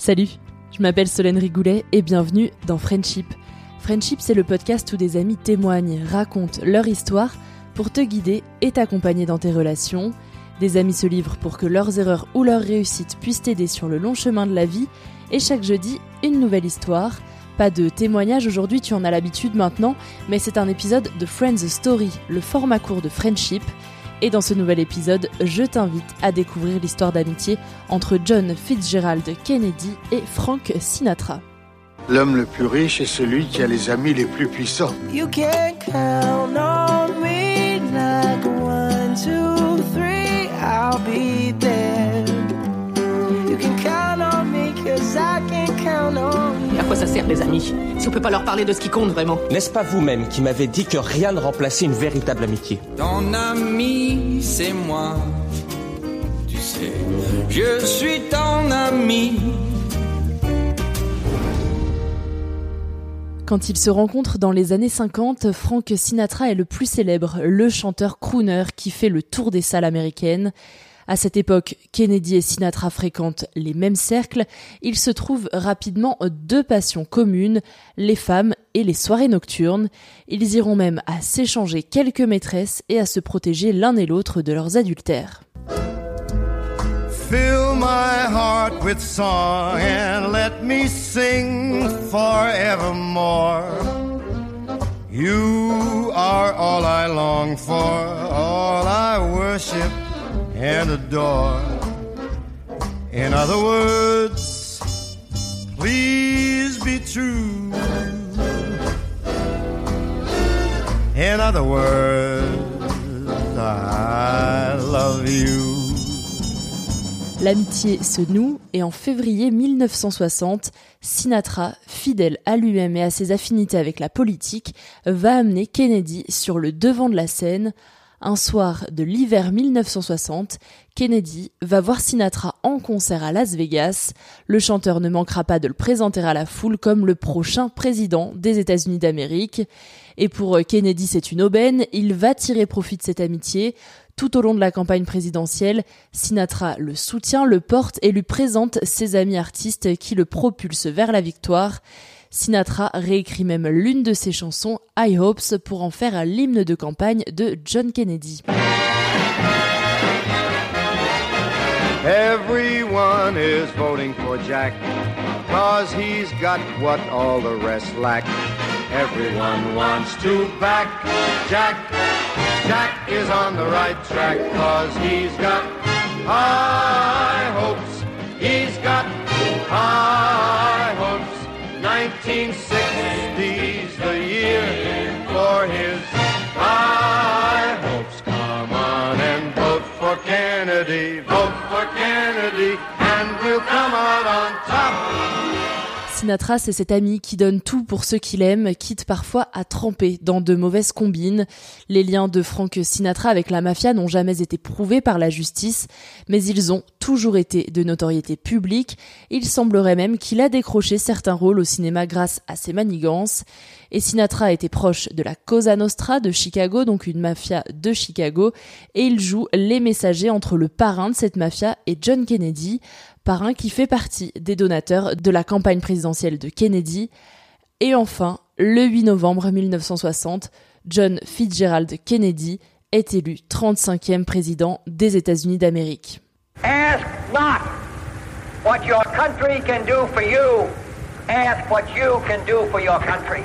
Salut, je m'appelle Solène Rigoulet et bienvenue dans Friendship. Friendship, c'est le podcast où des amis témoignent, racontent leur histoire pour te guider et t'accompagner dans tes relations. Des amis se livrent pour que leurs erreurs ou leurs réussites puissent t'aider sur le long chemin de la vie. Et chaque jeudi, une nouvelle histoire. Pas de témoignage aujourd'hui, tu en as l'habitude maintenant, mais c'est un épisode de Friends Story, le format court de Friendship. Et dans ce nouvel épisode, je t'invite à découvrir l'histoire d'amitié entre John Fitzgerald Kennedy et Frank Sinatra. L'homme le plus riche est celui qui a les amis les plus puissants. You can count on ça sert les amis Si on peut pas leur parler de ce qui compte vraiment N'est-ce pas vous-même qui m'avez dit que rien ne remplaçait une véritable amitié Ton ami, c'est moi. Tu sais, je suis ton ami. Quand ils se rencontrent dans les années 50, Frank Sinatra est le plus célèbre, le chanteur crooner qui fait le tour des salles américaines. À cette époque, Kennedy et Sinatra fréquentent les mêmes cercles. Ils se trouvent rapidement deux passions communes, les femmes et les soirées nocturnes. Ils iront même à s'échanger quelques maîtresses et à se protéger l'un et l'autre de leurs adultères. Fill my heart with song and let me sing forevermore. You are all I long for, all I worship and adore. In other words, please be true. In other words, I love you. L'amitié se noue et en février 1960, Sinatra, fidèle à lui-même et à ses affinités avec la politique, va amener Kennedy sur le devant de la scène. Un soir de l'hiver 1960, Kennedy va voir Sinatra en concert à Las Vegas. Le chanteur ne manquera pas de le présenter à la foule comme le prochain président des États-Unis d'Amérique. Et pour Kennedy, c'est une aubaine. Il va tirer profit de cette amitié. Tout au long de la campagne présidentielle, Sinatra le soutient, le porte et lui présente ses amis artistes qui le propulsent vers la victoire. Sinatra réécrit même l'une de ses chansons, I Hopes, pour en faire l'hymne de campagne de John Kennedy. Everyone is voting for Jack, cause he's got what all the rest lack. Everyone wants to back Jack. Jack is on the right track, cause he's got high hopes. He's got high. 1960's the year for his high hopes. Come on and vote for Kennedy, vote for Kennedy, and we'll come out on top. Sinatra, c'est cet ami qui donne tout pour ceux qu'il aime, quitte parfois à tremper dans de mauvaises combines. Les liens de Frank Sinatra avec la mafia n'ont jamais été prouvés par la justice, mais ils ont toujours été de notoriété publique. Il semblerait même qu'il a décroché certains rôles au cinéma grâce à ses manigances. Et Sinatra était proche de la Cosa Nostra de Chicago, donc une mafia de Chicago, et il joue les messagers entre le parrain de cette mafia et John Kennedy, parrain qui fait partie des donateurs de la campagne présidentielle de Kennedy. Et enfin, le 8 novembre 1960, John Fitzgerald Kennedy est élu 35e président des États-Unis d'Amérique. Ask not what your country can do for you. Ask what you can do for your country.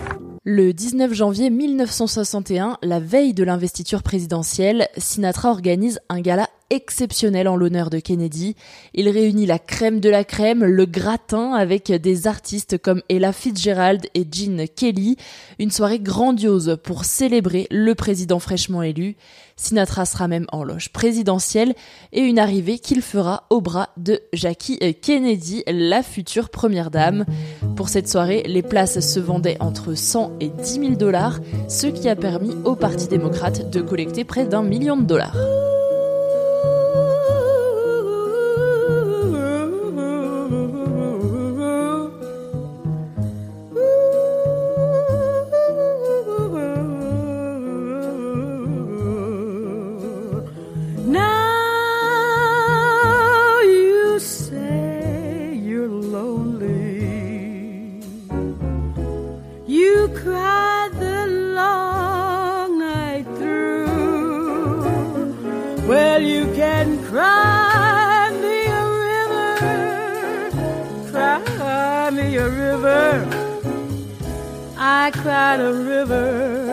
Le 19 janvier 1961, la veille de l'investiture présidentielle, Sinatra organise un gala exceptionnel en l'honneur de Kennedy. Il réunit la crème de la crème, le gratin avec des artistes comme Ella Fitzgerald et Gene Kelly. Une soirée grandiose pour célébrer le président fraîchement élu. Sinatra sera même en loge présidentielle et une arrivée qu'il fera au bras de Jackie Kennedy, la future première dame. Pour cette soirée, les places se vendaient entre 100 et 10 000 dollars, ce qui a permis au Parti démocrate de collecter près d'un million de dollars. Cry the long night through. Well, you can cry me a river, cry me a river. I cried a river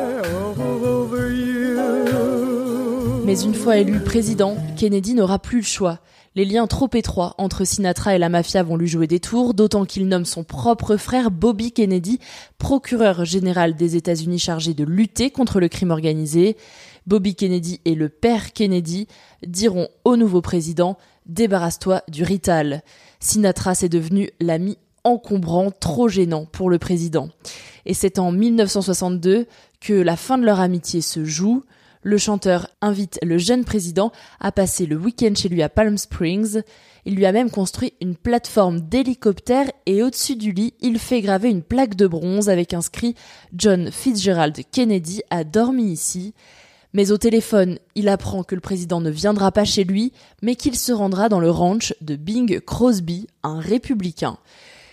Mais une fois élu président, Kennedy n'aura plus le choix. Les liens trop étroits entre Sinatra et la mafia vont lui jouer des tours, d'autant qu'il nomme son propre frère Bobby Kennedy procureur général des États-Unis chargé de lutter contre le crime organisé. Bobby Kennedy et le père Kennedy diront au nouveau président Débarrasse-toi du Rital. Sinatra s'est devenu l'ami encombrant, trop gênant pour le président. Et c'est en 1962 que la fin de leur amitié se joue. Le chanteur invite le jeune président à passer le week-end chez lui à Palm Springs. Il lui a même construit une plateforme d'hélicoptère et au-dessus du lit, il fait graver une plaque de bronze avec inscrit John Fitzgerald Kennedy a dormi ici. Mais au téléphone, il apprend que le président ne viendra pas chez lui, mais qu'il se rendra dans le ranch de Bing Crosby, un républicain.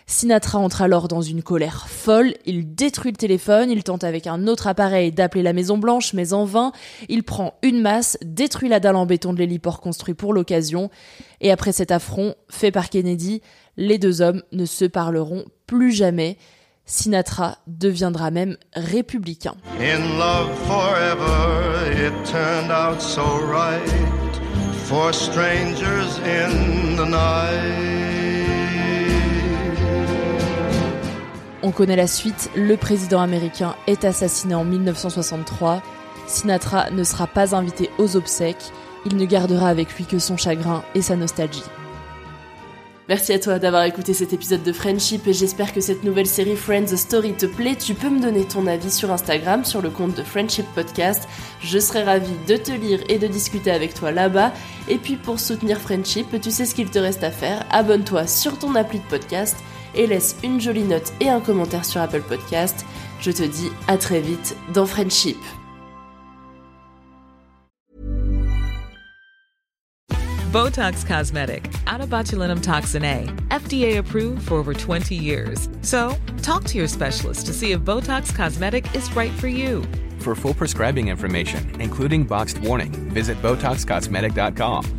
Sinatra entre alors dans une colère folle, il détruit le téléphone, il tente avec un autre appareil d'appeler la Maison Blanche, mais en vain, il prend une masse, détruit la dalle en béton de l'héliport construit pour l'occasion, et après cet affront fait par Kennedy, les deux hommes ne se parleront plus jamais. Sinatra deviendra même républicain. On connaît la suite, le président américain est assassiné en 1963. Sinatra ne sera pas invité aux obsèques, il ne gardera avec lui que son chagrin et sa nostalgie. Merci à toi d'avoir écouté cet épisode de Friendship et j'espère que cette nouvelle série Friends Story te plaît. Tu peux me donner ton avis sur Instagram, sur le compte de Friendship Podcast. Je serai ravie de te lire et de discuter avec toi là-bas. Et puis pour soutenir Friendship, tu sais ce qu'il te reste à faire. Abonne-toi sur ton appli de podcast et laisse une jolie note et un commentaire sur Apple Podcast. Je te dis à très vite dans Friendship. Botox Cosmetic, out of botulinum toxin A, FDA approved for over 20 years. So, talk to your specialist to see if Botox Cosmetic is right for you. For full prescribing information, including boxed warning, visit BotoxCosmetic.com